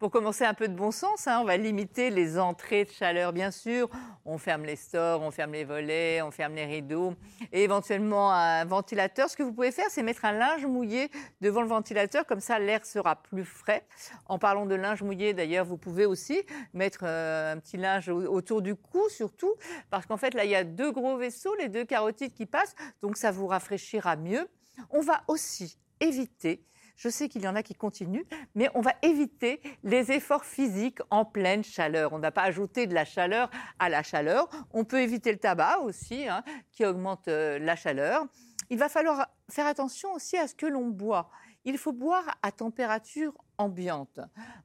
Pour commencer un peu de bon sens, hein, on va limiter les entrées de chaleur, bien sûr. On ferme les stores, on ferme les volets, on ferme les rideaux et éventuellement un ventilateur. Ce que vous pouvez faire, c'est mettre un linge mouillé devant le ventilateur, comme ça l'air sera plus frais. En parlant de linge mouillé, d'ailleurs, vous pouvez aussi mettre euh, un petit linge au- autour du cou, surtout, parce qu'en fait, là, il y a deux gros vaisseaux, les deux carotides qui passent, donc ça vous rafraîchira mieux. On va aussi éviter je sais qu'il y en a qui continuent, mais on va éviter les efforts physiques en pleine chaleur. On n'a pas ajouté de la chaleur à la chaleur. On peut éviter le tabac aussi, hein, qui augmente euh, la chaleur. Il va falloir faire attention aussi à ce que l'on boit. Il faut boire à température ambiante.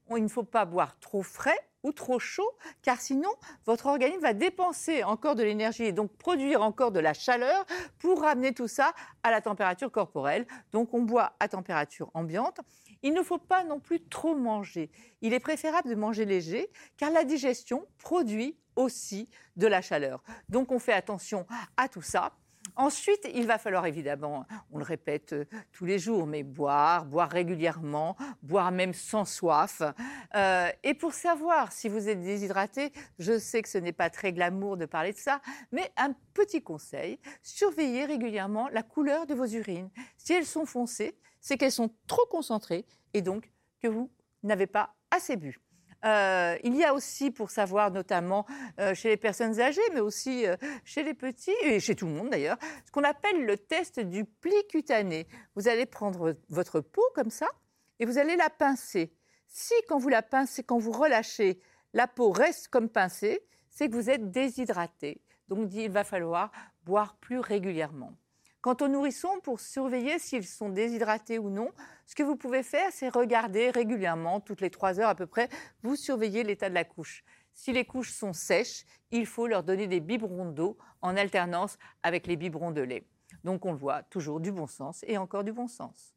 Il ne faut pas boire trop frais ou trop chaud, car sinon, votre organisme va dépenser encore de l'énergie et donc produire encore de la chaleur pour ramener tout ça à la température corporelle. Donc, on boit à température ambiante. Il ne faut pas non plus trop manger. Il est préférable de manger léger, car la digestion produit aussi de la chaleur. Donc, on fait attention à tout ça. Ensuite, il va falloir évidemment, on le répète euh, tous les jours, mais boire, boire régulièrement, boire même sans soif. Euh, et pour savoir si vous êtes déshydraté, je sais que ce n'est pas très glamour de parler de ça, mais un petit conseil, surveillez régulièrement la couleur de vos urines. Si elles sont foncées, c'est qu'elles sont trop concentrées et donc que vous n'avez pas assez bu. Euh, il y a aussi, pour savoir notamment euh, chez les personnes âgées, mais aussi euh, chez les petits, et chez tout le monde d'ailleurs, ce qu'on appelle le test du pli cutané. Vous allez prendre votre peau comme ça et vous allez la pincer. Si quand vous la pincez, quand vous relâchez, la peau reste comme pincée, c'est que vous êtes déshydraté. Donc il va falloir boire plus régulièrement. Quant aux nourrissons, pour surveiller s'ils sont déshydratés ou non, ce que vous pouvez faire, c'est regarder régulièrement, toutes les trois heures à peu près, vous surveillez l'état de la couche. Si les couches sont sèches, il faut leur donner des biberons d'eau en alternance avec les biberons de lait. Donc on le voit, toujours du bon sens et encore du bon sens.